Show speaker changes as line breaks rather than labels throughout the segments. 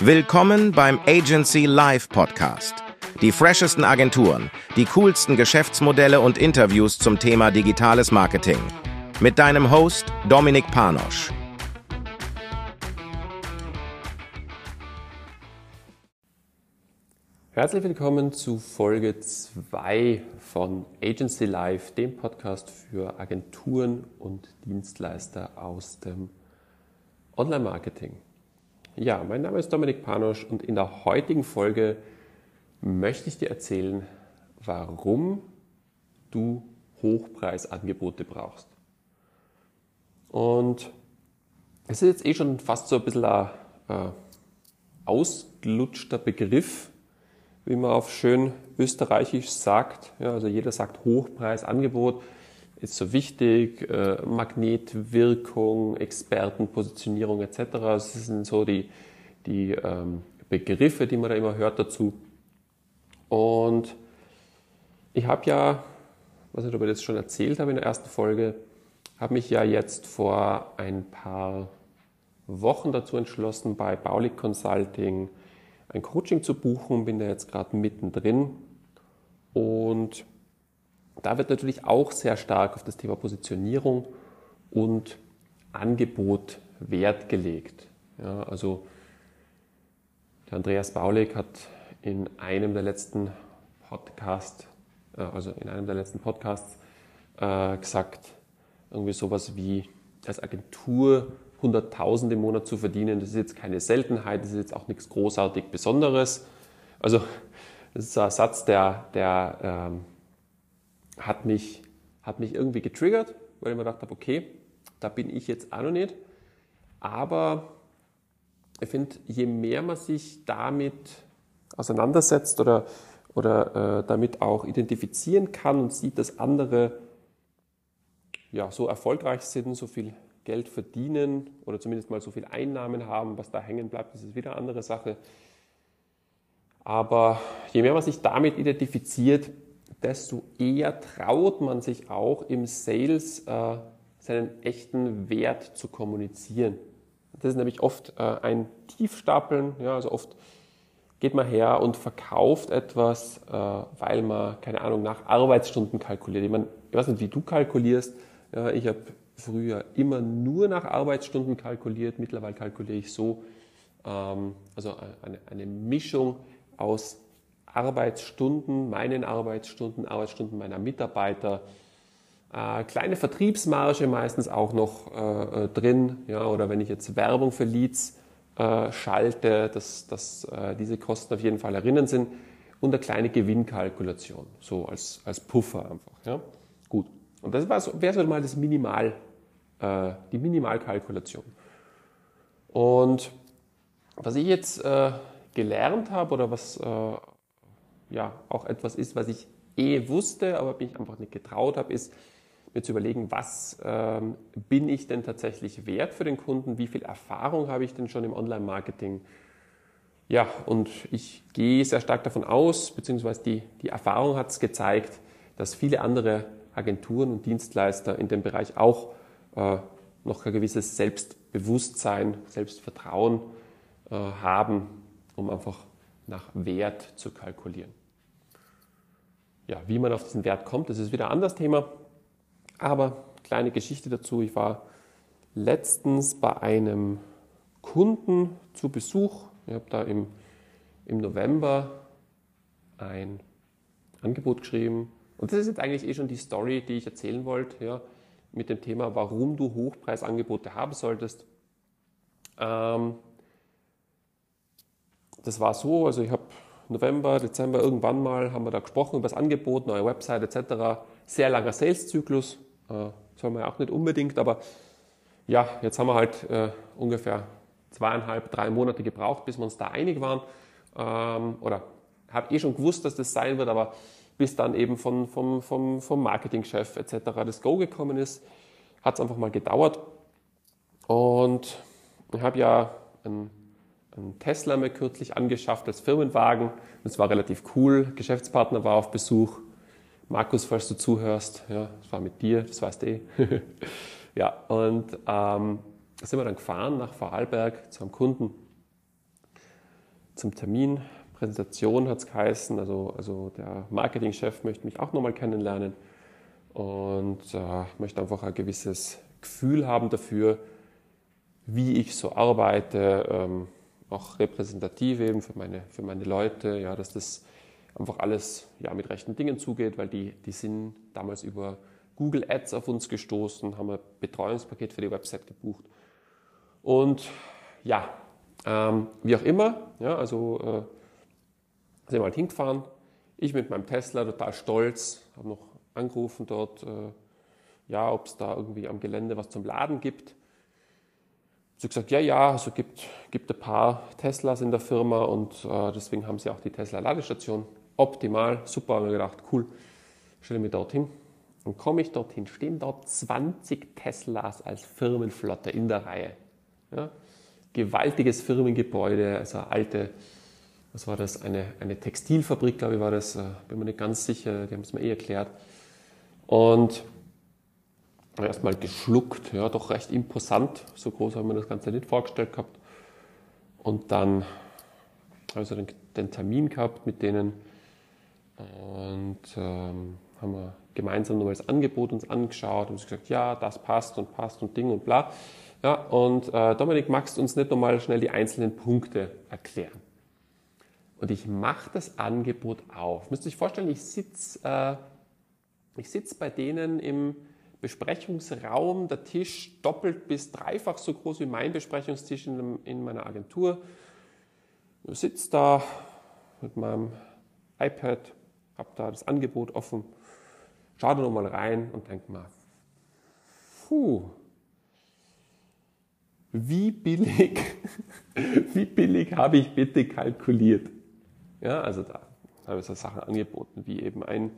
Willkommen beim Agency Live Podcast. Die freshesten Agenturen, die coolsten Geschäftsmodelle und Interviews zum Thema digitales Marketing. Mit deinem Host Dominik Panosch.
Herzlich willkommen zu Folge 2 von Agency Live, dem Podcast für Agenturen und Dienstleister aus dem Online-Marketing. Ja, mein Name ist Dominik Panosch und in der heutigen Folge möchte ich dir erzählen, warum du Hochpreisangebote brauchst. Und es ist jetzt eh schon fast so ein bisschen ein äh, ausgelutschter Begriff, wie man auf schön österreichisch sagt. Ja, also jeder sagt Hochpreisangebot, ist so wichtig, äh, Magnetwirkung, Expertenpositionierung etc. Das sind so die, die ähm, Begriffe, die man da immer hört dazu. Und ich habe ja, was ich aber jetzt schon erzählt habe in der ersten Folge, habe mich ja jetzt vor ein paar Wochen dazu entschlossen, bei Baulig Consulting ein Coaching zu buchen, bin da jetzt gerade mittendrin und da wird natürlich auch sehr stark auf das Thema Positionierung und Angebot Wert gelegt. Ja, also der Andreas Baulig hat in einem der letzten Podcasts, äh, also in einem der letzten Podcasts äh, gesagt, irgendwie sowas wie als Agentur 100.000 im Monat zu verdienen, das ist jetzt keine Seltenheit, das ist jetzt auch nichts großartig Besonderes. Also das ist ein Satz, der, der ähm, hat, mich, hat mich irgendwie getriggert, weil ich mir gedacht habe, okay, da bin ich jetzt auch noch nicht. Aber ich finde, je mehr man sich damit auseinandersetzt oder, oder äh, damit auch identifizieren kann und sieht, dass andere ja, so erfolgreich sind, so viel Geld verdienen oder zumindest mal so viel Einnahmen haben, was da hängen bleibt, das ist wieder eine andere Sache. Aber je mehr man sich damit identifiziert, desto eher traut man sich auch im Sales äh, seinen echten Wert zu kommunizieren. Das ist nämlich oft äh, ein Tiefstapeln, ja, also oft geht man her und verkauft etwas, äh, weil man, keine Ahnung, nach Arbeitsstunden kalkuliert. Ich, meine, ich weiß nicht, wie du kalkulierst. Ja, ich habe früher immer nur nach Arbeitsstunden kalkuliert. Mittlerweile kalkuliere ich so, ähm, also eine, eine Mischung aus Arbeitsstunden, meinen Arbeitsstunden, Arbeitsstunden meiner Mitarbeiter, äh, kleine Vertriebsmarge meistens auch noch äh, äh, drin, ja, oder wenn ich jetzt Werbung für Leads äh, schalte, dass, dass äh, diese Kosten auf jeden Fall erinnern sind und eine kleine Gewinnkalkulation, so als, als Puffer einfach. Ja. Gut. Und das wäre so mal das Minimal, äh, die Minimalkalkulation. Und was ich jetzt gelernt habe oder was ja auch etwas ist, was ich eh wusste, aber mich einfach nicht getraut habe, ist mir zu überlegen, was ähm, bin ich denn tatsächlich wert für den Kunden, wie viel Erfahrung habe ich denn schon im Online-Marketing. Ja, und ich gehe sehr stark davon aus, beziehungsweise die, die Erfahrung hat es gezeigt, dass viele andere Agenturen und Dienstleister in dem Bereich auch äh, noch ein gewisses Selbstbewusstsein, Selbstvertrauen äh, haben, um einfach nach Wert zu kalkulieren. Ja, wie man auf diesen Wert kommt, das ist wieder ein anderes Thema. Aber kleine Geschichte dazu. Ich war letztens bei einem Kunden zu Besuch. Ich habe da im, im November ein Angebot geschrieben und das ist jetzt eigentlich eh schon die Story, die ich erzählen wollte, ja, mit dem Thema, warum du Hochpreisangebote haben solltest. Ähm, das war so, also ich habe November, Dezember irgendwann mal haben wir da gesprochen über das Angebot, neue Website etc. Sehr langer Sales-Zyklus, äh, soll man ja auch nicht unbedingt, aber ja, jetzt haben wir halt äh, ungefähr zweieinhalb, drei Monate gebraucht, bis wir uns da einig waren. Ähm, oder habe eh schon gewusst, dass das sein wird, aber bis dann eben von, vom, vom, vom Marketingchef etc. das Go gekommen ist, hat es einfach mal gedauert. Und ich habe ja einen, einen, Tesla mir kürzlich angeschafft als Firmenwagen. Das war relativ cool. Geschäftspartner war auf Besuch. Markus, falls du zuhörst, ja, das war mit dir, das weißt du eh. ja, und ähm, sind wir dann gefahren nach Vorarlberg zu einem Kunden. zum Termin. Präsentation hat es geheißen, also, also der Marketingchef möchte mich auch nochmal kennenlernen und äh, möchte einfach ein gewisses Gefühl haben dafür, wie ich so arbeite, ähm, auch repräsentativ eben für meine, für meine Leute, ja, dass das einfach alles ja, mit rechten Dingen zugeht, weil die, die sind damals über Google Ads auf uns gestoßen, haben ein Betreuungspaket für die Website gebucht. Und ja, ähm, wie auch immer, ja, also äh, sind wir halt hingefahren. Ich mit meinem Tesla total stolz, habe noch angerufen dort, äh, ja, ob es da irgendwie am Gelände was zum Laden gibt. Sie gesagt, ja, ja, also gibt, gibt ein paar Teslas in der Firma und äh, deswegen haben sie auch die Tesla-Ladestation. Optimal, super, habe mir gedacht, cool, stelle mich dorthin. Dann komme ich dorthin, stehen dort 20 Teslas als Firmenflotte in der Reihe. Ja? Gewaltiges Firmengebäude, also alte, was war das, eine, eine Textilfabrik, glaube ich, war das, äh, bin mir nicht ganz sicher, die haben es mir eh erklärt. Und erstmal geschluckt, ja, doch recht imposant, so groß haben wir das Ganze nicht vorgestellt gehabt. Und dann also den, den Termin gehabt mit denen und ähm, haben wir gemeinsam nochmal das Angebot uns angeschaut und gesagt, ja, das passt und passt und Ding und bla. Ja, und äh, Dominik, magst du uns nicht nochmal schnell die einzelnen Punkte erklären? Und ich mache das Angebot auf. Müsst ihr euch vorstellen, ich sitze äh, sitz bei denen im Besprechungsraum, der Tisch doppelt bis dreifach so groß wie mein Besprechungstisch in, in meiner Agentur. Ich sitze da mit meinem iPad, habe da das Angebot offen, schaue da nochmal rein und denke mal, puh, wie billig, wie billig habe ich bitte kalkuliert? Ja, also da habe ich so Sachen angeboten, wie eben ein,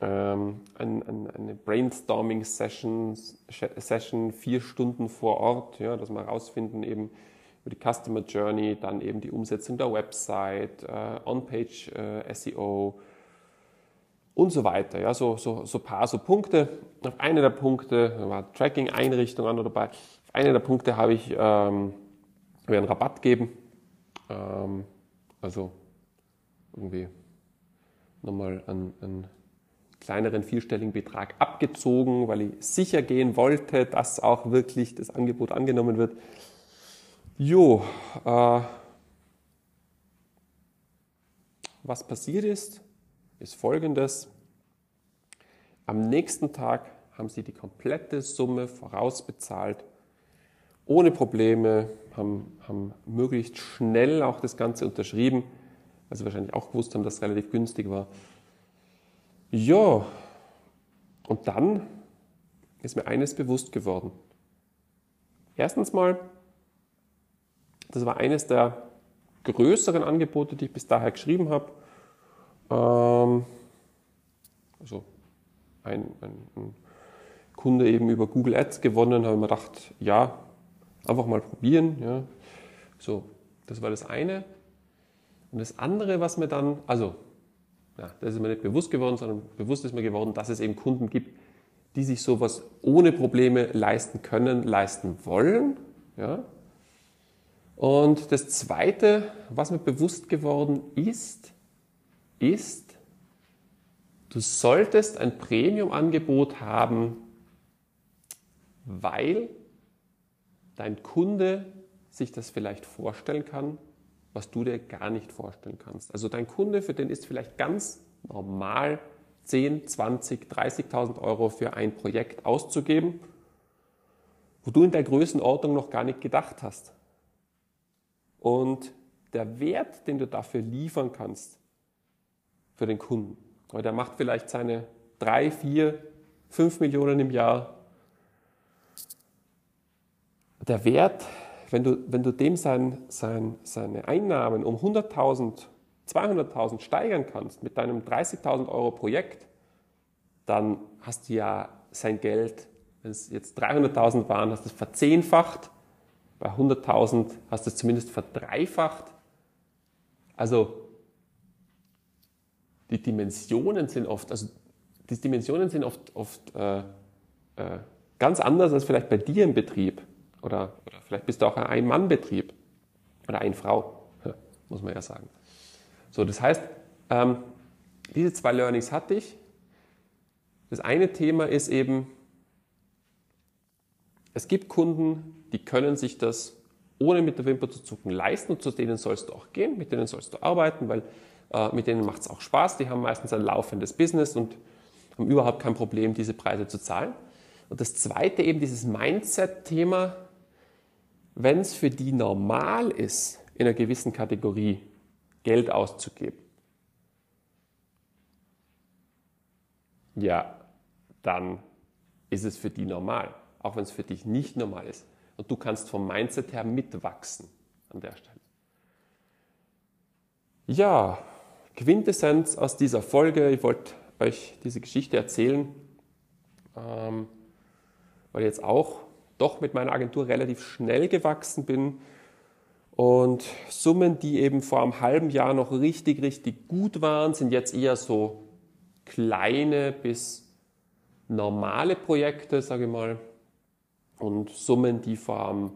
ähm, ein, ein, eine Brainstorming-Session, Session vier Stunden vor Ort, ja, dass wir herausfinden eben über die Customer Journey, dann eben die Umsetzung der Website, äh, On-Page äh, SEO, und so weiter. Ja, so, so, so paar so Punkte. Auf eine der Punkte war Tracking-Einrichtung an oder dabei. Auf eine der Punkte habe ich ähm, einen Rabatt geben. Ähm, also irgendwie nochmal einen, einen kleineren vierstelligen Betrag abgezogen, weil ich sicher gehen wollte, dass auch wirklich das Angebot angenommen wird. Jo, äh, was passiert ist, ist folgendes. Am nächsten Tag haben sie die komplette Summe vorausbezahlt, ohne Probleme, haben, haben möglichst schnell auch das Ganze unterschrieben, weil sie wahrscheinlich auch gewusst haben, dass es relativ günstig war. Ja, und dann ist mir eines bewusst geworden. Erstens mal, das war eines der größeren Angebote, die ich bis daher geschrieben habe. Ähm, also ein, ein, ein, Kunde eben über Google Ads gewonnen, habe ich mir gedacht, ja, einfach mal probieren. Ja. So, das war das eine. Und das andere, was mir dann, also, ja, das ist mir nicht bewusst geworden, sondern bewusst ist mir geworden, dass es eben Kunden gibt, die sich sowas ohne Probleme leisten können, leisten wollen. Ja. Und das zweite, was mir bewusst geworden ist, ist, du solltest ein Premium-Angebot haben, weil dein Kunde sich das vielleicht vorstellen kann, was du dir gar nicht vorstellen kannst. Also dein Kunde, für den ist vielleicht ganz normal 10, 20, 30.000 Euro für ein Projekt auszugeben, wo du in der Größenordnung noch gar nicht gedacht hast. Und der Wert, den du dafür liefern kannst, für den Kunden. Weil der macht vielleicht seine drei, vier, fünf Millionen im Jahr. Der Wert, wenn du, wenn du dem sein, sein, seine Einnahmen um 100.000, 200.000 steigern kannst mit deinem 30.000 Euro Projekt, dann hast du ja sein Geld, wenn es jetzt 300.000 waren, hast du es verzehnfacht. Bei 100.000 hast du es zumindest verdreifacht. Also die Dimensionen sind oft, also die Dimensionen sind oft, oft äh, äh, ganz anders als vielleicht bei dir im Betrieb. Oder, vielleicht bist du auch ein Ein-Mann-Betrieb oder eine Frau. muss man ja sagen. So, das heißt, ähm, diese zwei Learnings hatte ich. Das eine Thema ist eben, es gibt Kunden, die können sich das ohne mit der Wimper zu zucken leisten und zu denen sollst du auch gehen, mit denen sollst du arbeiten, weil äh, mit denen macht es auch Spaß, die haben meistens ein laufendes Business und haben überhaupt kein Problem, diese Preise zu zahlen. Und das zweite eben dieses Mindset-Thema, wenn es für die normal ist, in einer gewissen Kategorie Geld auszugeben, ja, dann ist es für die normal, auch wenn es für dich nicht normal ist. Und du kannst vom Mindset her mitwachsen an der Stelle. Ja, Quintessenz aus dieser Folge. Ich wollte euch diese Geschichte erzählen, ähm, weil jetzt auch doch mit meiner Agentur relativ schnell gewachsen bin und Summen, die eben vor einem halben Jahr noch richtig, richtig gut waren, sind jetzt eher so kleine bis normale Projekte, sage ich mal. Und Summen, die vor einem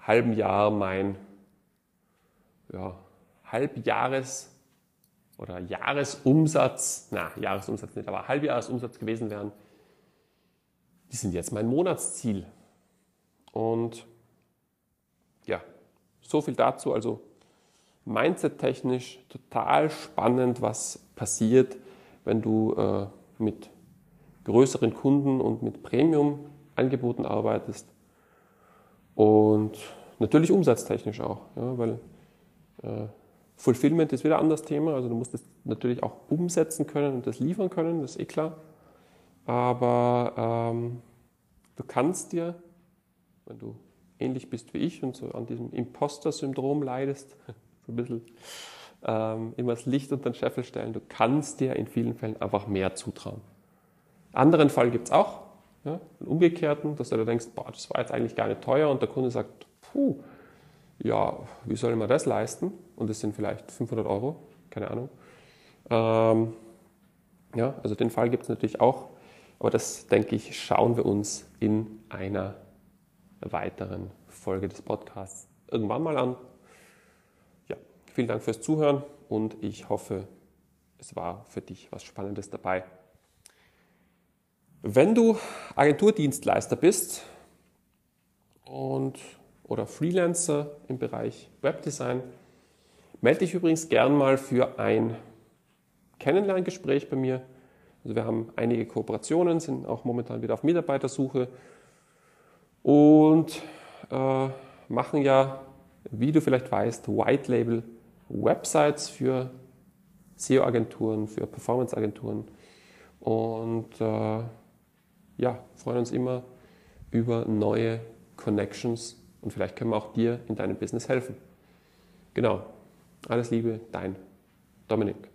halben Jahr mein ja, Halbjahres- oder Jahresumsatz, na, Jahresumsatz nicht, aber Halbjahresumsatz gewesen wären, die sind jetzt mein Monatsziel. Und ja, so viel dazu. Also mindset-technisch total spannend, was passiert, wenn du äh, mit größeren Kunden und mit Premium-Angeboten arbeitest. Und natürlich umsatztechnisch auch, ja, weil äh, Fulfillment ist wieder ein anderes Thema. Also du musst es natürlich auch umsetzen können und das liefern können, das ist eh klar. Aber ähm, du kannst dir, wenn du ähnlich bist wie ich und so an diesem Imposter-Syndrom leidest, so ein bisschen ähm, immer das Licht unter den Scheffel stellen, du kannst dir in vielen Fällen einfach mehr zutrauen. Anderen Fall gibt es auch, ja, einen umgekehrten, dass du denkst, boah, das war jetzt eigentlich gar nicht teuer und der Kunde sagt, puh, ja, wie soll man das leisten? Und das sind vielleicht 500 Euro, keine Ahnung. Ähm, ja, also den Fall gibt es natürlich auch, aber das, denke ich, schauen wir uns in einer weiteren Folge des Podcasts irgendwann mal an. Ja, vielen Dank fürs Zuhören und ich hoffe, es war für dich was Spannendes dabei. Wenn du Agenturdienstleister bist und oder Freelancer im Bereich Webdesign, melde dich übrigens gern mal für ein Kennenlerngespräch bei mir. Also wir haben einige Kooperationen, sind auch momentan wieder auf Mitarbeitersuche und äh, machen ja, wie du vielleicht weißt, White Label Websites für SEO-Agenturen, für Performance-Agenturen und äh, ja, freuen uns immer über neue Connections und vielleicht können wir auch dir in deinem Business helfen. Genau. Alles Liebe, dein Dominik.